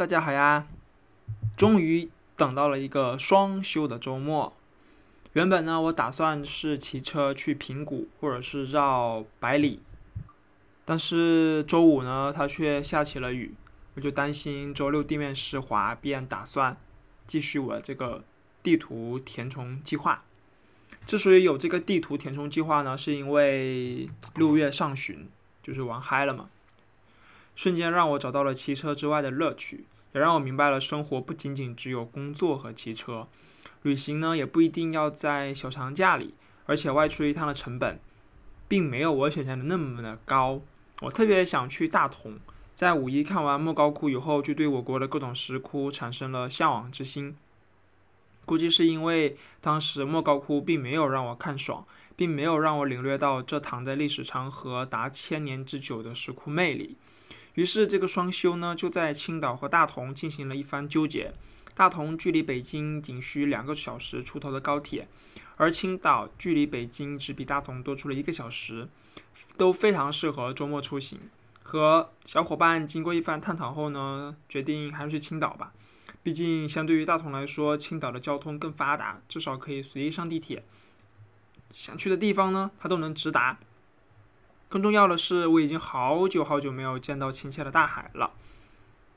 大家好呀！终于等到了一个双休的周末。原本呢，我打算是骑车去平谷，或者是绕百里。但是周五呢，它却下起了雨，我就担心周六地面湿滑，便打算继续我这个地图填充计划。之所以有这个地图填充计划呢，是因为六月上旬就是玩嗨了嘛。瞬间让我找到了骑车之外的乐趣，也让我明白了生活不仅仅只有工作和骑车。旅行呢，也不一定要在小长假里，而且外出一趟的成本，并没有我想象的那么的高。我特别想去大同，在五一看完莫高窟以后，就对我国的各种石窟产生了向往之心。估计是因为当时莫高窟并没有让我看爽，并没有让我领略到这躺在历史长河达千年之久的石窟魅力。于是，这个双休呢，就在青岛和大同进行了一番纠结。大同距离北京仅需两个小时出头的高铁，而青岛距离北京只比大同多出了一个小时，都非常适合周末出行。和小伙伴经过一番探讨后呢，决定还是去青岛吧。毕竟，相对于大同来说，青岛的交通更发达，至少可以随意上地铁。想去的地方呢，它都能直达。更重要的是，我已经好久好久没有见到亲切的大海了。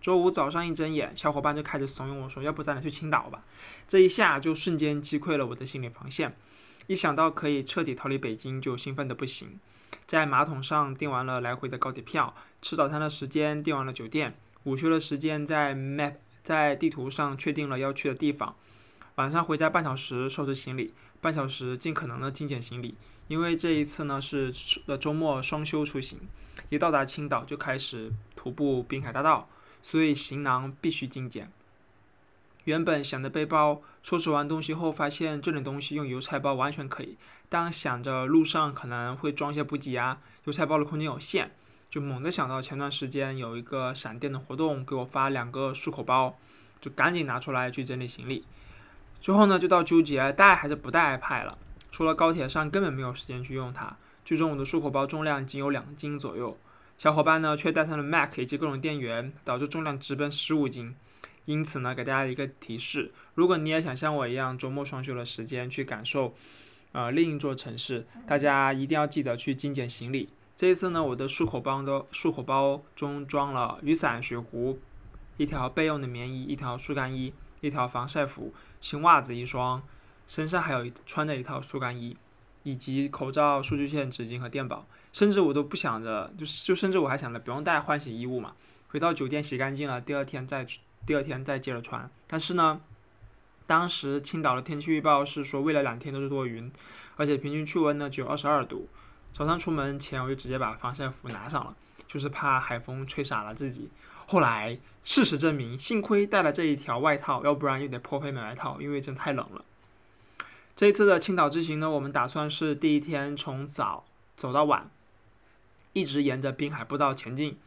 周五早上一睁眼，小伙伴就开始怂恿我说：“要不咱俩去青岛吧？”这一下就瞬间击溃了我的心理防线。一想到可以彻底逃离北京，就兴奋的不行。在马桶上订完了来回的高铁票，吃早餐的时间订完了酒店，午休的时间在 Map 在地图上确定了要去的地方。晚上回家半小时收拾行李，半小时尽可能的精简行李。因为这一次呢是呃周末双休出行，一到达青岛就开始徒步滨海大道，所以行囊必须精简。原本想着背包，收拾完东西后发现这种东西用邮差包完全可以。当想着路上可能会装些补给啊，邮差包的空间有限，就猛地想到前段时间有一个闪电的活动，给我发两个漱口包，就赶紧拿出来去整理行李。之后呢就到纠结带还是不带 iPad 了。除了高铁上根本没有时间去用它，最终我的漱口包重量仅有两斤左右，小伙伴呢却带上了 Mac 以及各种电源，导致重量直奔十五斤。因此呢，给大家一个提示：如果你也想像我一样周末双休的时间去感受，呃另一座城市，大家一定要记得去精简行李。这一次呢，我的漱口包的漱口包中装了雨伞、水壶、一条备用的棉衣、一条速干衣、一条防晒服、新袜子一双。身上还有穿着一套速干衣，以及口罩、数据线、纸巾和电宝，甚至我都不想着，就是就甚至我还想着不用带换洗衣物嘛，回到酒店洗干净了，第二天再第二天再接着穿。但是呢，当时青岛的天气预报是说未来两天都是多云，而且平均气温呢只有二十二度。早上出门前我就直接把防晒服拿上了，就是怕海风吹傻了自己。后来事实证明，幸亏带了这一条外套，要不然又得破费买外套，因为真太冷了。这一次的青岛之行呢，我们打算是第一天从早走到晚，一直沿着滨海步道前进。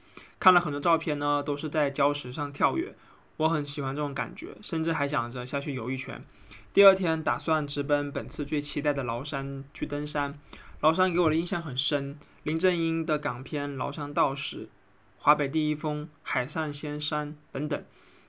看了很多照片呢，都是在礁石上跳跃，我很喜欢这种感觉，甚至还想着下去游一圈。第二天打算直奔本次最期待的崂山去登山。崂山给我的印象很深，林正英的港片《崂山道士》、华北第一峰、海上仙山等等，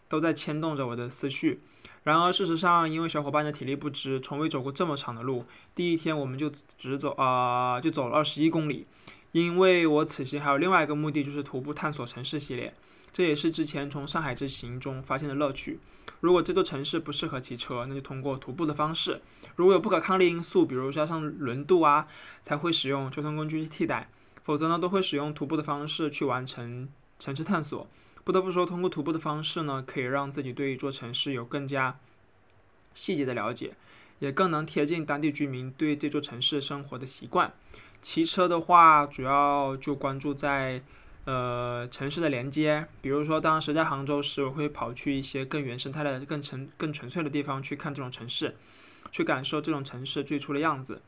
都在牵动着我的思绪。然而，事实上，因为小伙伴的体力不支，从未走过这么长的路。第一天我们就只走啊，就走了二十一公里。因为我此行还有另外一个目的，就是徒步探索城市系列。这也是之前从上海之行中发现的乐趣。如果这座城市不适合骑车，那就通过徒步的方式。如果有不可抗力因素，比如加上轮渡啊，才会使用交通工具去替代。否则呢，都会使用徒步的方式去完成城市探索。不得不说，通过徒步的方式呢，可以让自己对一座城市有更加细节的了解，也更能贴近当地居民对这座城市生活的习惯。骑车的话，主要就关注在呃城市的连接，比如说当时在杭州时，我会跑去一些更原生态的、更纯、更纯粹的地方去看这种城市，去感受这种城市最初的样子。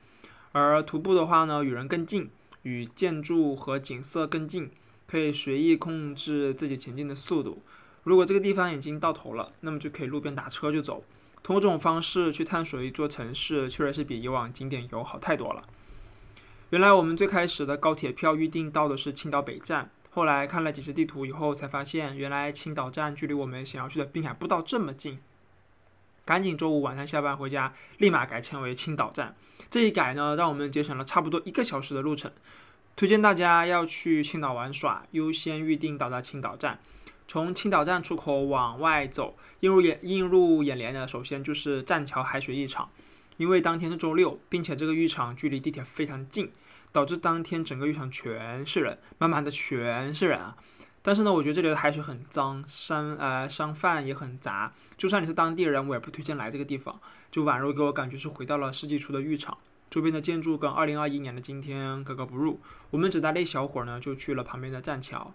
而徒步的话呢，与人更近，与建筑和景色更近。可以随意控制自己前进的速度。如果这个地方已经到头了，那么就可以路边打车就走。通过这种方式去探索一座城市，确实是比以往景点游好太多了。原来我们最开始的高铁票预定到的是青岛北站，后来看了几次地图以后，才发现原来青岛站距离我们想要去的滨海步道这么近。赶紧周五晚上下班回家，立马改签为青岛站。这一改呢，让我们节省了差不多一个小时的路程。推荐大家要去青岛玩耍，优先预定到达青岛站。从青岛站出口往外走，映入眼映入眼帘的，首先就是栈桥海水浴场。因为当天是周六，并且这个浴场距离地铁非常近，导致当天整个浴场全是人，满满的全是人啊。但是呢，我觉得这里的海水很脏，商呃商贩也很杂。就算你是当地人，我也不推荐来这个地方。就宛如给我感觉是回到了世纪初的浴场，周边的建筑跟2021年的今天格格不入。我们只待了一小会儿呢，就去了旁边的栈桥。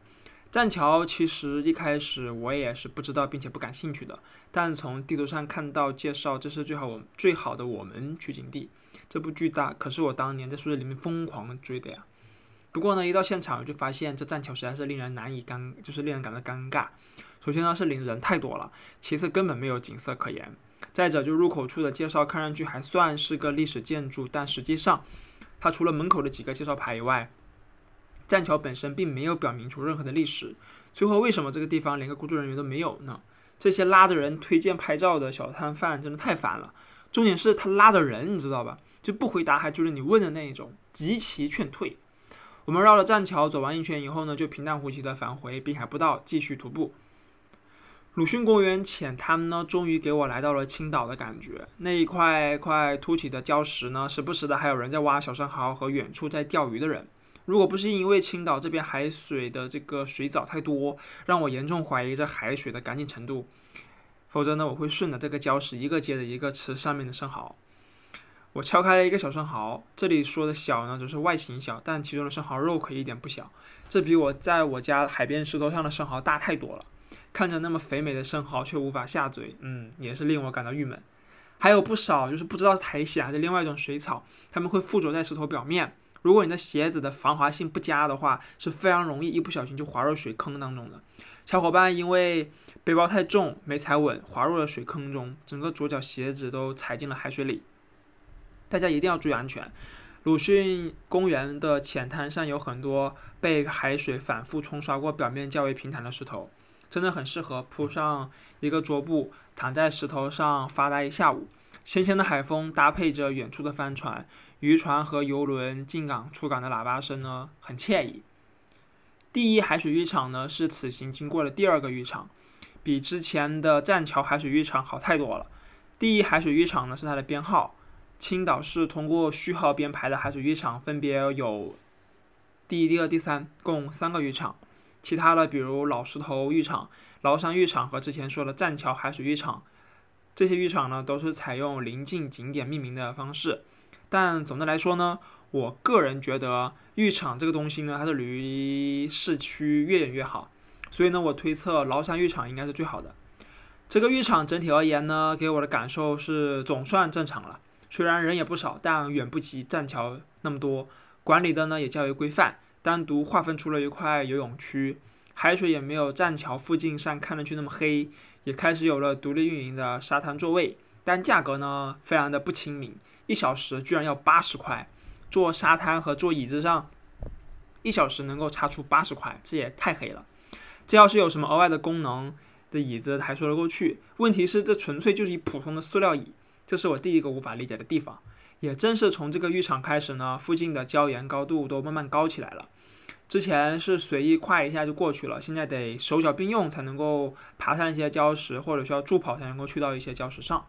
栈桥其实一开始我也是不知道并且不感兴趣的，但从地图上看到介绍，这是最好我最好的我们取景地。这部剧大可是我当年在宿舍里面疯狂追的呀。不过呢，一到现场就发现这栈桥实在是令人难以尴，就是令人感到尴尬。首先呢是人人太多了，其次根本没有景色可言。再者就入口处的介绍看上去还算是个历史建筑，但实际上它除了门口的几个介绍牌以外，栈桥本身并没有表明出任何的历史。最后，为什么这个地方连个工作人员都没有呢？这些拉着人推荐拍照的小摊贩真的太烦了。重点是他拉着人，你知道吧？就不回答，还就是你问的那一种，极其劝退。我们绕了栈桥走完一圈以后呢，就平淡无奇的返回滨海步道继续徒步。鲁迅公园浅滩呢，终于给我来到了青岛的感觉。那一块块凸起的礁石呢，时不时的还有人在挖小生蚝和远处在钓鱼的人。如果不是因为青岛这边海水的这个水藻太多，让我严重怀疑这海水的干净程度，否则呢，我会顺着这个礁石一个接着一个吃上面的生蚝。我敲开了一个小生蚝，这里说的小呢，只是外形小，但其中的生蚝肉可一点不小，这比我在我家海边石头上的生蚝大太多了。看着那么肥美的生蚝，却无法下嘴，嗯，也是令我感到郁闷。还有不少就是不知道是苔藓还是另外一种水草，它们会附着在石头表面。如果你的鞋子的防滑性不佳的话，是非常容易一不小心就滑入水坑当中的。小伙伴因为背包太重没踩稳，滑入了水坑中，整个左脚鞋子都踩进了海水里。大家一定要注意安全。鲁迅公园的浅滩上有很多被海水反复冲刷过、表面较为平坦的石头，真的很适合铺上一个桌布，躺在石头上发呆一下午。咸咸的海风搭配着远处的帆船。渔船和游轮进港出港的喇叭声呢，很惬意。第一海水浴场呢，是此行经过的第二个浴场，比之前的栈桥海水浴场好太多了。第一海水浴场呢，是它的编号。青岛市通过序号编排的海水浴场分别有第一、第二、第三，共三个浴场。其他的，比如老石头浴场、崂山浴场和之前说的栈桥海水浴场，这些浴场呢，都是采用临近景点命名的方式。但总的来说呢，我个人觉得浴场这个东西呢，它是离市区越远越好。所以呢，我推测崂山浴场应该是最好的。这个浴场整体而言呢，给我的感受是总算正常了。虽然人也不少，但远不及栈桥那么多。管理的呢也较为规范，单独划分出了一块游泳区，海水也没有栈桥附近上看上去那么黑，也开始有了独立运营的沙滩座位。但价格呢，非常的不亲民。一小时居然要八十块，坐沙滩和坐椅子上，一小时能够差出八十块，这也太黑了。这要是有什么额外的功能的椅子还说得过去，问题是这纯粹就是一普通的塑料椅，这是我第一个无法理解的地方。也正是从这个浴场开始呢，附近的礁岩高度都慢慢高起来了。之前是随意跨一下就过去了，现在得手脚并用才能够爬上一些礁石，或者需要助跑才能够去到一些礁石上。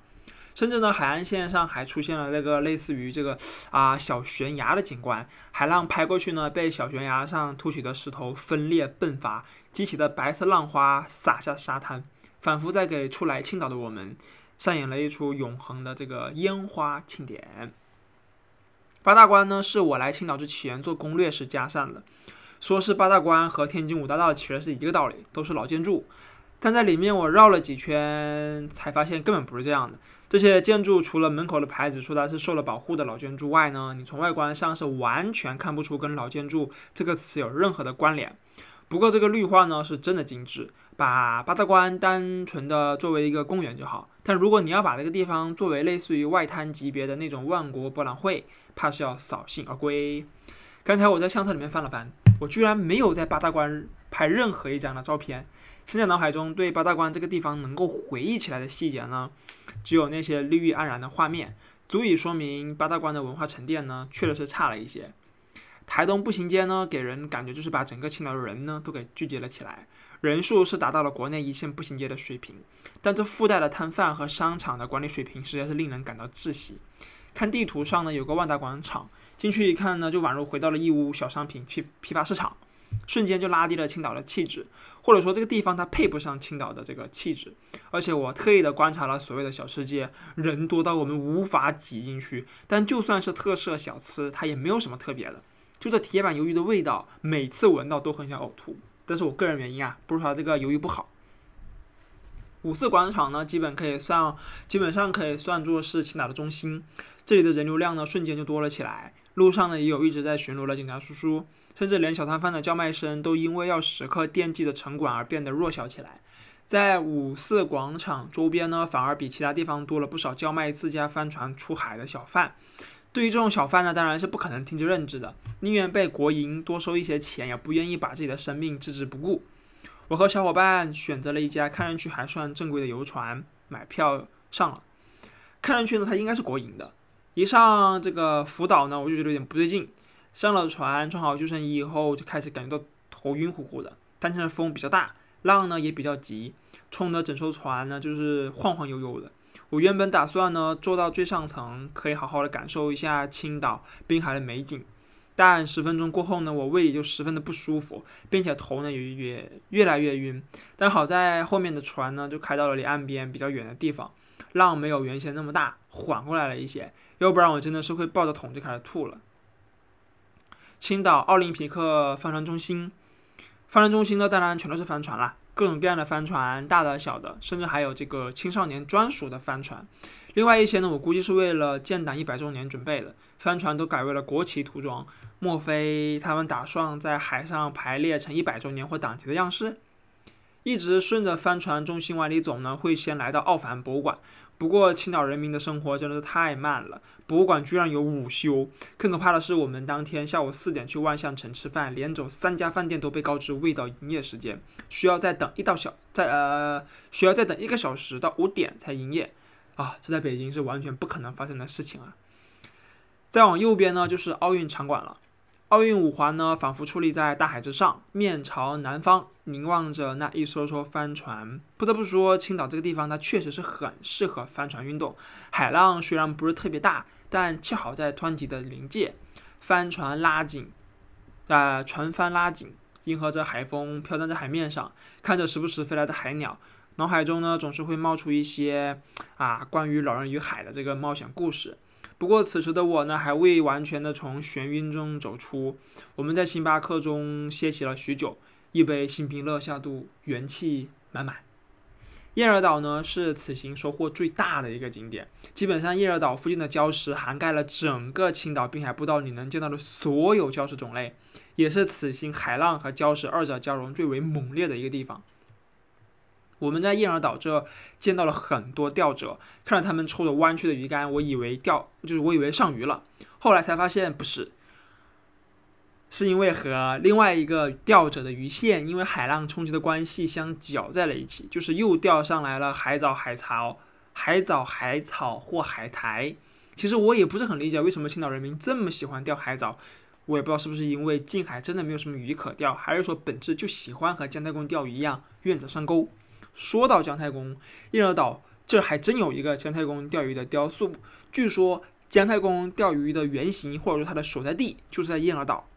甚至呢，海岸线上还出现了那个类似于这个啊小悬崖的景观，海浪拍过去呢，被小悬崖上凸起的石头分裂迸发，激起的白色浪花洒下沙滩，仿佛在给初来青岛的我们上演了一出永恒的这个烟花庆典。八大关呢，是我来青岛之前做攻略时加上的，说是八大关和天津五大道其实是一个道理，都是老建筑，但在里面我绕了几圈，才发现根本不是这样的。这些建筑除了门口的牌子说它是受了保护的老建筑外呢，你从外观上是完全看不出跟老建筑这个词有任何的关联。不过这个绿化呢是真的精致，把八大关单纯的作为一个公园就好。但如果你要把这个地方作为类似于外滩级别的那种万国博览会，怕是要扫兴而归。刚才我在相册里面翻了翻。我居然没有在八大关拍任何一张的照片。现在脑海中对八大关这个地方能够回忆起来的细节呢，只有那些绿意盎然的画面，足以说明八大关的文化沉淀呢，确实是差了一些。台东步行街呢，给人感觉就是把整个青岛的人呢都给聚集了起来，人数是达到了国内一线步行街的水平，但这附带的摊贩和商场的管理水平实在是令人感到窒息。看地图上呢，有个万达广场，进去一看呢，就宛如回到了义乌小商品批批发市场。瞬间就拉低了青岛的气质，或者说这个地方它配不上青岛的这个气质。而且我特意的观察了所谓的小吃街，人多到我们无法挤进去。但就算是特色小吃，它也没有什么特别的。就这铁板鱿鱼的味道，每次闻到都很想呕吐。但是我个人原因啊，不是说这个鱿鱼不好。五四广场呢，基本可以算，基本上可以算作是青岛的中心。这里的人流量呢，瞬间就多了起来。路上呢，也有一直在巡逻的警察叔叔。甚至连小摊贩的叫卖声都因为要时刻惦记着城管而变得弱小起来。在五四广场周边呢，反而比其他地方多了不少叫卖自家帆船出海的小贩。对于这种小贩呢，当然是不可能听之任之的，宁愿被国营多收一些钱，也不愿意把自己的生命置之不顾。我和小伙伴选择了一家看上去还算正规的游船，买票上了。看上去呢，它应该是国营的。一上这个福岛呢，我就觉得有点不对劲。上了船，穿好救生衣以后，就开始感觉到头晕乎乎的。当天的风比较大，浪呢也比较急，冲得整艘船呢就是晃晃悠悠的。我原本打算呢坐到最上层，可以好好的感受一下青岛滨海的美景。但十分钟过后呢，我胃里就十分的不舒服，并且头呢也也越来越晕。但好在后面的船呢就开到了离岸边比较远的地方，浪没有原先那么大，缓过来了一些。要不然我真的是会抱着桶就开始吐了。青岛奥林匹克帆船中心，帆船中心呢，当然全都是帆船啦，各种各样的帆船，大的、小的，甚至还有这个青少年专属的帆船。另外一些呢，我估计是为了建党一百周年准备的，帆船都改为了国旗涂装。莫非他们打算在海上排列成一百周年或党旗的样式？一直顺着帆船中心往里走呢，会先来到奥帆博物馆。不过青岛人民的生活真的是太慢了，博物馆居然有午休。更可怕的是，我们当天下午四点去万象城吃饭，连走三家饭店都被告知未到营业时间，需要再等一到小在呃需要再等一个小时到五点才营业。啊，这在北京是完全不可能发生的事情啊！再往右边呢，就是奥运场馆了。奥运五环呢，仿佛矗立在大海之上，面朝南方，凝望着那一艘艘帆船。不得不说，青岛这个地方它确实是很适合帆船运动。海浪虽然不是特别大，但恰好在湍急的临界，帆船拉紧，啊，船帆拉紧，迎合着海风飘荡在海面上，看着时不时飞来的海鸟，脑海中呢总是会冒出一些啊关于老人与海的这个冒险故事。不过此时的我呢，还未完全的从眩晕中走出。我们在星巴克中歇息了许久，一杯星冰乐下肚，元气满满。燕儿岛呢，是此行收获最大的一个景点。基本上，燕儿岛附近的礁石涵盖了整个青岛滨海步道你能见到的所有礁石种类，也是此行海浪和礁石二者交融最为猛烈的一个地方。我们在燕儿岛这见到了很多钓者，看着他们抽着弯曲的鱼竿，我以为钓就是我以为上鱼了，后来才发现不是，是因为和另外一个钓者的鱼线因为海浪冲击的关系相搅在了一起，就是又钓上来了海藻、海草、海藻、海草或海苔。其实我也不是很理解为什么青岛人民这么喜欢钓海藻，我也不知道是不是因为近海真的没有什么鱼可钓，还是说本质就喜欢和姜太公钓鱼一样，愿者上钩。说到姜太公，燕儿岛这还真有一个姜太公钓鱼的雕塑。据说姜太公钓鱼的原型或者说他的所在地就是在燕儿岛。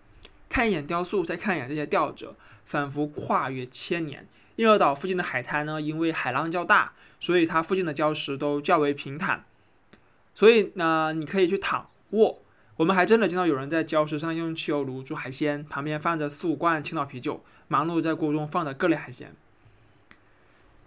看一眼雕塑，再看一眼这些钓者，仿佛跨越千年。燕儿岛附近的海滩呢，因为海浪较大，所以它附近的礁石都较为平坦，所以呢，你可以去躺卧。我们还真的见到有人在礁石上用汽油炉煮海鲜，旁边放着四五罐青岛啤酒，忙碌在锅中放着各类海鲜。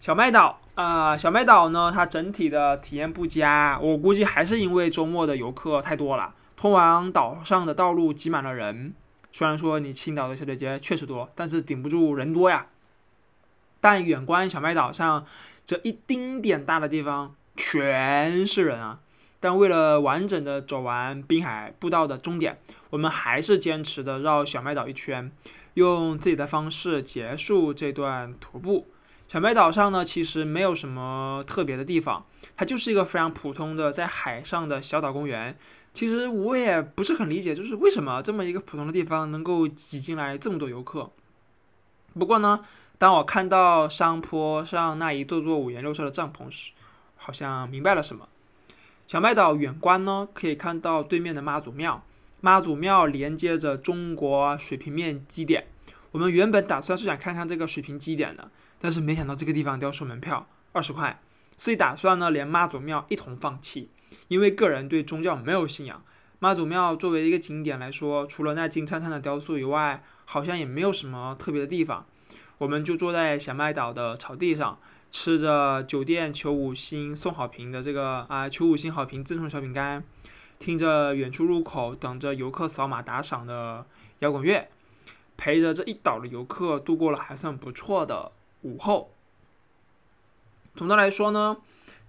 小麦岛啊，小麦岛呢，它整体的体验不佳，我估计还是因为周末的游客太多了，通往岛上的道路挤满了人。虽然说你青岛的小姐姐确实多，但是顶不住人多呀。但远观小麦岛上这一丁点大的地方全是人啊！但为了完整的走完滨海步道的终点，我们还是坚持的绕小麦岛一圈。用自己的方式结束这段徒步。小麦岛上呢，其实没有什么特别的地方，它就是一个非常普通的在海上的小岛公园。其实我也不是很理解，就是为什么这么一个普通的地方能够挤进来这么多游客。不过呢，当我看到山坡上那一座座五颜六色的帐篷时，好像明白了什么。小麦岛远观呢，可以看到对面的妈祖庙，妈祖庙连接着中国水平面基点。我们原本打算是想看看这个水平基点的。但是没想到这个地方都要收门票二十块，所以打算呢连妈祖庙一同放弃。因为个人对宗教没有信仰，妈祖庙作为一个景点来说，除了那金灿灿的雕塑以外，好像也没有什么特别的地方。我们就坐在小麦岛的草地上，吃着酒店求五星送好评的这个啊求五星好评赠送小饼干，听着远处入口等着游客扫码打赏的摇滚乐，陪着这一岛的游客度过了还算不错的。午后，总的来说呢，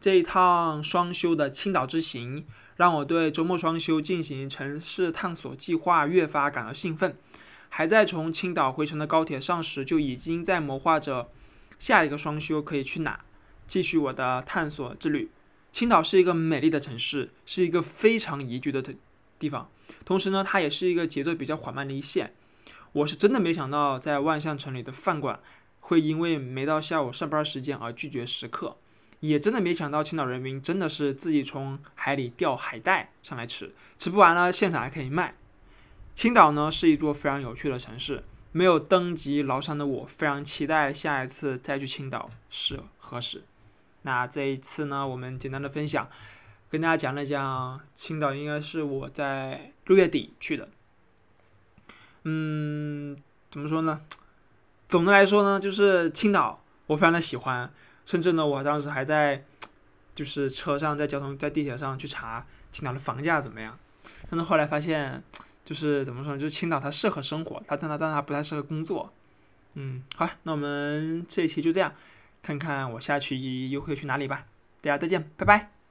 这一趟双休的青岛之行，让我对周末双休进行城市探索计划越发感到兴奋。还在从青岛回程的高铁上时，就已经在谋划着下一个双休可以去哪，继续我的探索之旅。青岛是一个美丽的城市，是一个非常宜居的地方，同时呢，它也是一个节奏比较缓慢的一线。我是真的没想到，在万象城里的饭馆。会因为没到下午上班时间而拒绝食客，也真的没想到青岛人民真的是自己从海里钓海带上来吃，吃不完了现场还可以卖。青岛呢是一座非常有趣的城市，没有登极崂山的我非常期待下一次再去青岛是何时。那这一次呢，我们简单的分享，跟大家讲了讲青岛，应该是我在六月底去的。嗯，怎么说呢？总的来说呢，就是青岛，我非常的喜欢，甚至呢，我当时还在，就是车上，在交通，在地铁上去查青岛的房价怎么样。但是后来发现，就是怎么说呢，就是青岛它适合生活，它但它但它不太适合工作。嗯，好，那我们这一期就这样，看看我下去又会去哪里吧。大家再见，拜拜。